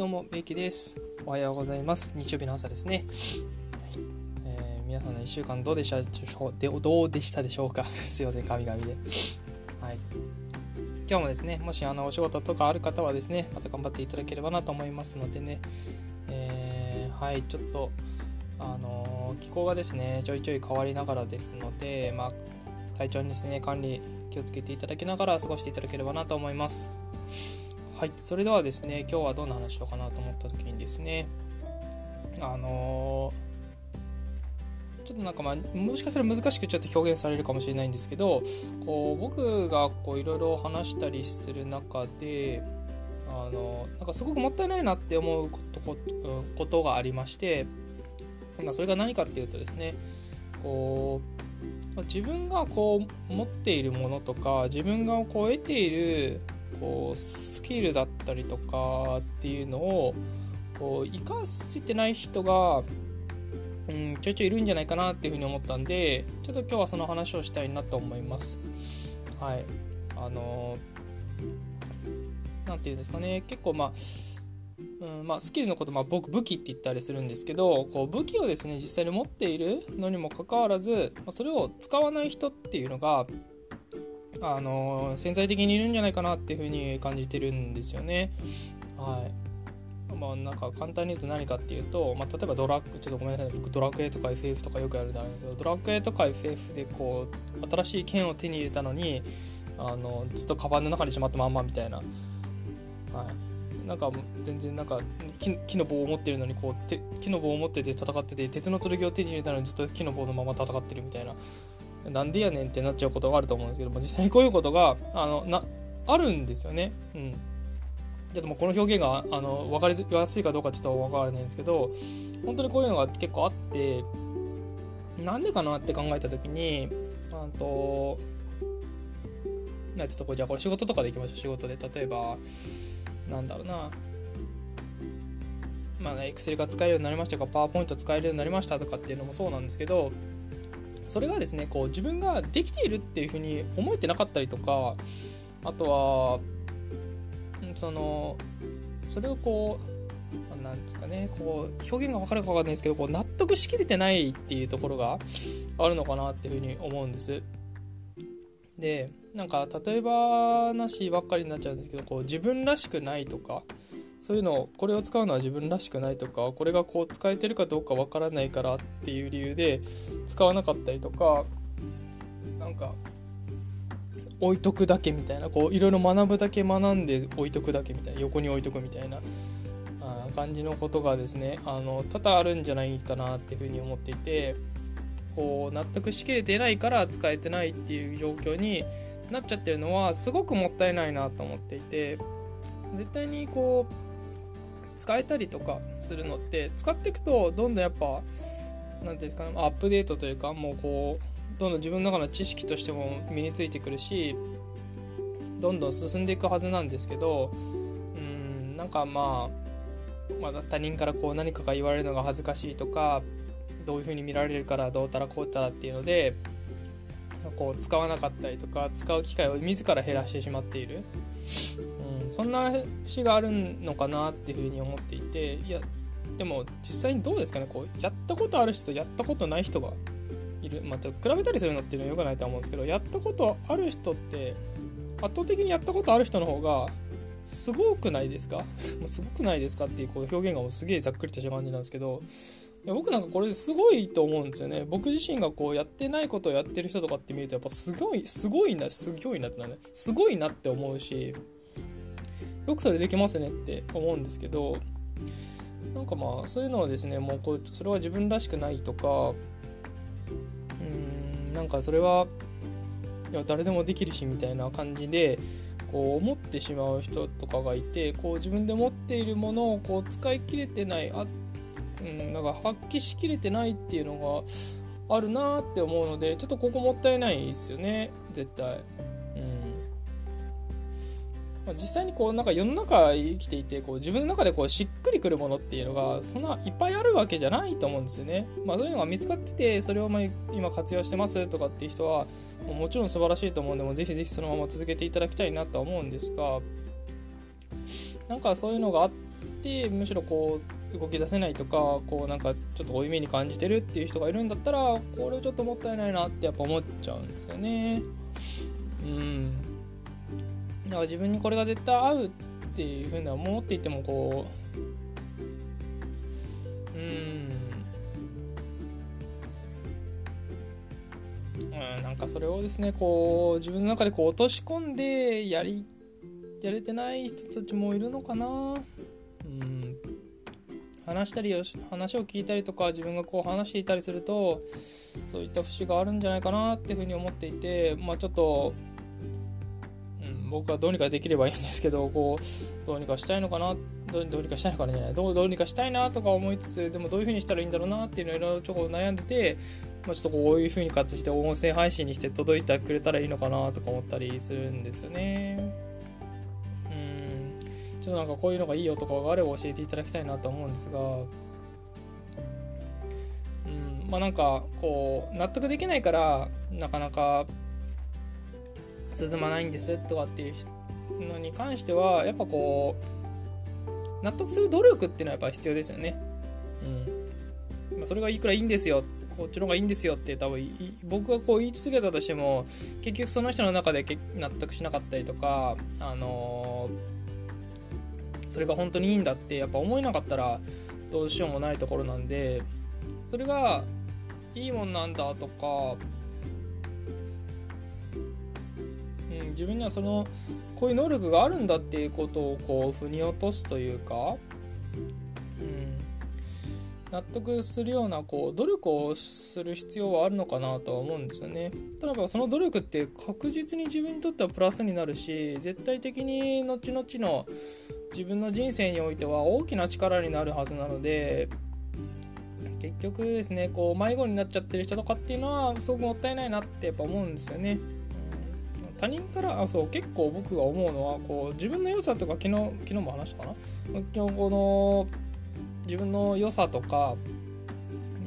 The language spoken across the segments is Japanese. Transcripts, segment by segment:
どうも、べいきです。おはようございます。日曜日の朝ですね。はいえー、皆さんの1週間どうでしたでどうでしたでしょうか？すいません、神々で。はい。今日もですね、もしあのお仕事とかある方はですね、また頑張っていただければなと思いますのでね、えー、はい、ちょっと、あの気候がですね、ちょいちょい変わりながらですので、まあ、体調にですね、管理気をつけていただきながら過ごしていただければなと思います。はい、それではですね、今日はどんな話しようかなと思った時にですね、あのー、ちょっとなんかまあ、もしかしたら難しくちょっと表現されるかもしれないんですけど、こう、僕がこう、いろいろ話したりする中で、あのなんかすごくもったいないなって思うことがありまして、まあ、それが何かっていうとですね、こう、自分がこう持っているものとか自分がこう得ているこうスキルだったりとかっていうのをこう活かせてない人が、うん、ちょいちょいいるんじゃないかなっていうふうに思ったんでちょっと今日はその話をしたいなと思います。はい。あの何て言うんですかね。結構まあうんまあ、スキルのこと、まあ、僕武器って言ったりするんですけどこう武器をですね実際に持っているのにもかかわらず、まあ、それを使わない人っていうのがあの潜在的にいるんじゃないかなっていうふうに感じてるんですよね。はい。まあ、なんか簡単に言うと何かっていうと、まあ、例えばドラッグちょっとごめんなさい僕ドラクエとか FF とかよくやるんですけどドラクエとか FF でこう新しい剣を手に入れたのにあのずっとカバンの中にしまったまんまみたいな、はい、なんか全然なんか木木の棒を持ってるのにこう木の棒を持ってて戦ってて鉄の剣を手に入れたのにずっと木の棒のまま戦ってるみたいな。なんでやねんってなっちゃうことがあると思うんですけども実際にこういうことがあのなあるんですよね。うん、ちょっともうこの表現があの分かりやすいかどうかちょっと分からないんですけど本当にこういうのが結構あってなんでかなって考えた時にあとなちょっとこれじゃあこれ仕事とかでいきましょう。仕事で例えばなんだろうな。まあね、Excel が使えるようになりましたとか、パワーポイント使えるようになりましたとかっていうのもそうなんですけど、それがですねこう自分ができているっていうふうに思えてなかったりとかあとはそのそれをこうなんですかねこう表現が分かるか分かんないですけどこう納得しきれてないっていうところがあるのかなっていうふうに思うんです。でなんか例えば話ばっかりになっちゃうんですけどこう自分らしくないとかそういうのをこれを使うのは自分らしくないとかこれがこう使えてるかどうかわからないからっていう理由で使わなかったりとかなんか置いとくだけみたいなこういろいろ学ぶだけ学んで置いとくだけみたいな横に置いとくみたいな感じのことがですねあの多々あるんじゃないかなっていうふうに思っていてこう納得しきれてないから使えてないっていう状況になっちゃってるのはすごくもったいないなと思っていて絶対にこう使えたりとかするのって使っていくとどんどんやっぱ何ていうんですかねアップデートというかもうこうどんどん自分の中の知識としても身についてくるしどんどん進んでいくはずなんですけどうんなんかまあ、まあ、他人からこう何かが言われるのが恥ずかしいとかどういう風に見られるからどうたらこうたらっていうのでこう使わなかったりとか使う機会を自ら減らしてしまっている。そんな詩があるのかなっていうふうに思っていていやでも実際にどうですかねこうやったことある人とやったことない人がいる。また比べたりするのっていうのはよくないと思うんですけどやったことある人って圧倒的にやったことある人の方がすごくないですか？すごくないですかっていうこう表現がもうすげえざっくりとした感じなんですけどいや僕なんかこれすごいと思うんですよね。僕自身がこうやってないことをやってる人とかって見るとやっぱすごいすごいなすごいなってなね。すごいなって思うしよくそれできますねって思うんですけどなんかまあそういうのはですねもうこうそれは自分らしくないとかうんなんかそれはいや誰でもできるしみたいな感じでこう思ってしまう人とかがいてこう自分で持っているものをこう使い切れてないあ、うん、なんか発揮しきれてないっていうのがあるなって思うのでちょっとここもったいないですよね絶対。まあ、実際にこうなんか世の中生きていてこう自分の中でこうしっくりくるものっていうのがそんないっぱいあるわけじゃないと思うんですよね。まあ、そういうのが見つかっててそれをま今活用してますとかっていう人はもちろん素晴らしいと思うんでもぜひぜひそのまま続けていただきたいなとは思うんですがなんかそういうのがあってむしろこう動き出せないとかこうなんかちょっと負い目に感じてるっていう人がいるんだったらこれちょっともったいないなってやっぱ思っちゃうんですよねうんだから自分にこれが絶対合うっていうふうに思っていてもこううん。うんなんかそれをですねこう自分の中でこう落とし込んでやりやれてない人たちもいるのかな。うん。話したり話を聞いたりとか自分がこう話していたりするとそういった節があるんじゃないかなっていうふうに思っていてまあちょっと、僕はどうにかできればいいんですけどこうどうにかしたいのかなどうにかしたいのかなじゃないどうどうにかしたいなとか思いつつでもどういうふうにしたらいいんだろうなっていうのをいろいろちょっと悩んでて、まあ、ちょっとこういうふうに活して音声配信にして届いてくれたらいいのかなとか思ったりするんですよね。うんちょっとなんかこういうのがいいよとかがあれば教えていただきたいなと思うんですが、うん、まあなんかこう納得できないからなかなか進まないんですとかっていうのに関してはやっぱこう納得する努力っていうのはやっぱ必要ですよね。うんまあ、それがいくらいいんですよこっちの方がいいんですよって多分僕がこう言い続けたとしても結局その人の中で納得しなかったりとかあのーそれが本当にいいんだってやっぱ思えなかったらどうしようもないところなんでそれがいいもんなんだとか、自分にはそのこういう能力があるんだっていうことをこう腑に落とすというか、うん、納得するようなこう努力をする必要はあるのかなとは思うんですよね。ただその努力って確実に自分にとってはプラスになるし絶対的に後々の自分の人生においては大きな力になるはずなので結局ですねこう迷子になっちゃってる人とかっていうのはすごくもったいないなってやっぱ思うんですよね。他人からあそう結構僕が思うのはこう自分の良さとか昨日昨日も話したかな。今日この自分の良さとか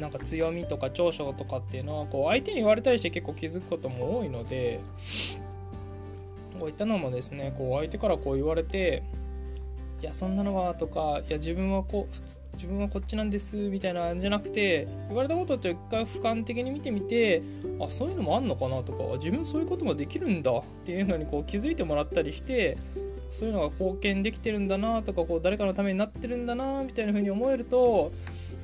なんか強みとか長所とかっていうのはこう相手に言われたりして結構気づくことも多いのでこういったのもですねこう相手からこう言われていやそんなのはとかいや自分はこう普通自分はこっちなんですみたいなんじゃなくて言われたことって一回俯瞰的に見てみてあそういうのもあんのかなとか自分そういうこともできるんだっていうのにこう気づいてもらったりしてそういうのが貢献できてるんだなとかこう誰かのためになってるんだなみたいな風に思えると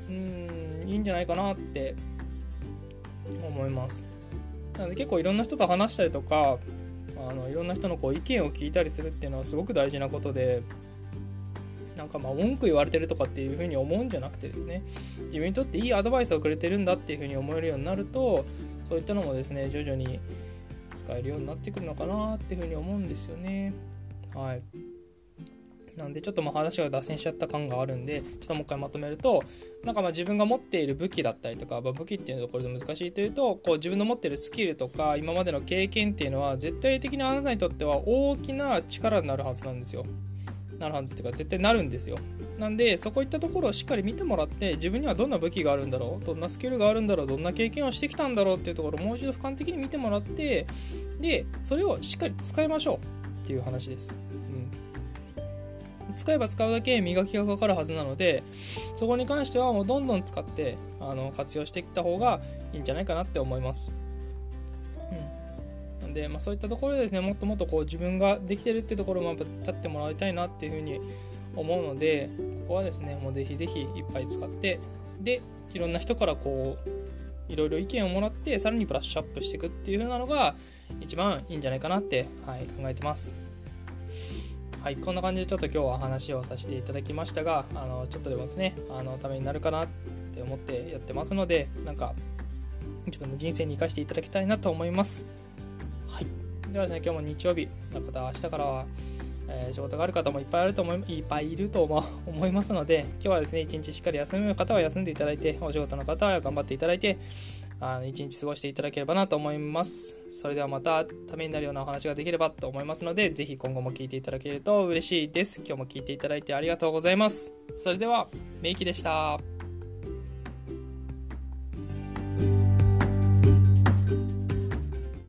うんいいんじゃないかなって思います。なので結構いろんな人と話したりとかあのいろんな人のこう意見を聞いたりするっていうのはすごく大事なことでなんかまあ文句言われてるとかっていう風に思うんじゃなくてですね自分にとっていいアドバイスをくれてるんだっていう風に思えるようになるとそういったのもですね徐々に使えるようになってくるのかなっていう風に思うんですよね。はい。なんでちょっとまあ話が脱線しちゃった感があるんで、ちょっともう一回まとめると、なんかまあ自分が持っている武器だったりとか、まあ、武器っていうところで難しいというと、こう自分の持っているスキルとか、今までの経験っていうのは、絶対的にあなたにとっては大きな力になるはずなんですよ。なるはずっていうか、絶対なるんですよ。なんで、そこいったところをしっかり見てもらって、自分にはどんな武器があるんだろう、どんなスキルがあるんだろう、どんな経験をしてきたんだろう？っていうところをもう一度俯瞰的に見てもらって、で、それをしっかり使いましょう。っていう話です。うん、使えば使うだけ磨きがかかるはずなのでそこに関してはもうどんどん使ってあの活用していった方がいいんじゃないかなって思います。で、まあ、そういったところでですねもっともっとこう自分ができてるってところも立ってもらいたいなっていうふうに思うのでここはですねもうぜひぜひいっぱい使ってでいろんな人からこういろいろ意見をもらってさらにブラッシュアップしていくっていう風なのが一番いいんじゃないかなって、はい、考えてます。はい、こんな感じでちょっと今日は話をさせていただきましたが、あのちょっとでもですね、あのためになるかなって思ってやってますので、なんか自分の人生に生かしていただきたいなと思います。はい。ではですね、今日も日曜日の方、明日からは、えー、仕事がある方もいっぱいあると思い、いっぱいいると思 いますので、今日はですね、一日しっかり休む方は休んでいただいて、お仕事の方は頑張っていただいて、あの一日過ごしていただければなと思います。それではまたためになるようなお話ができればと思いますので、ぜひ今後も聞いていただけると嬉しいです。今日も聞いていただいてありがとうございます。それでは、メイキでした。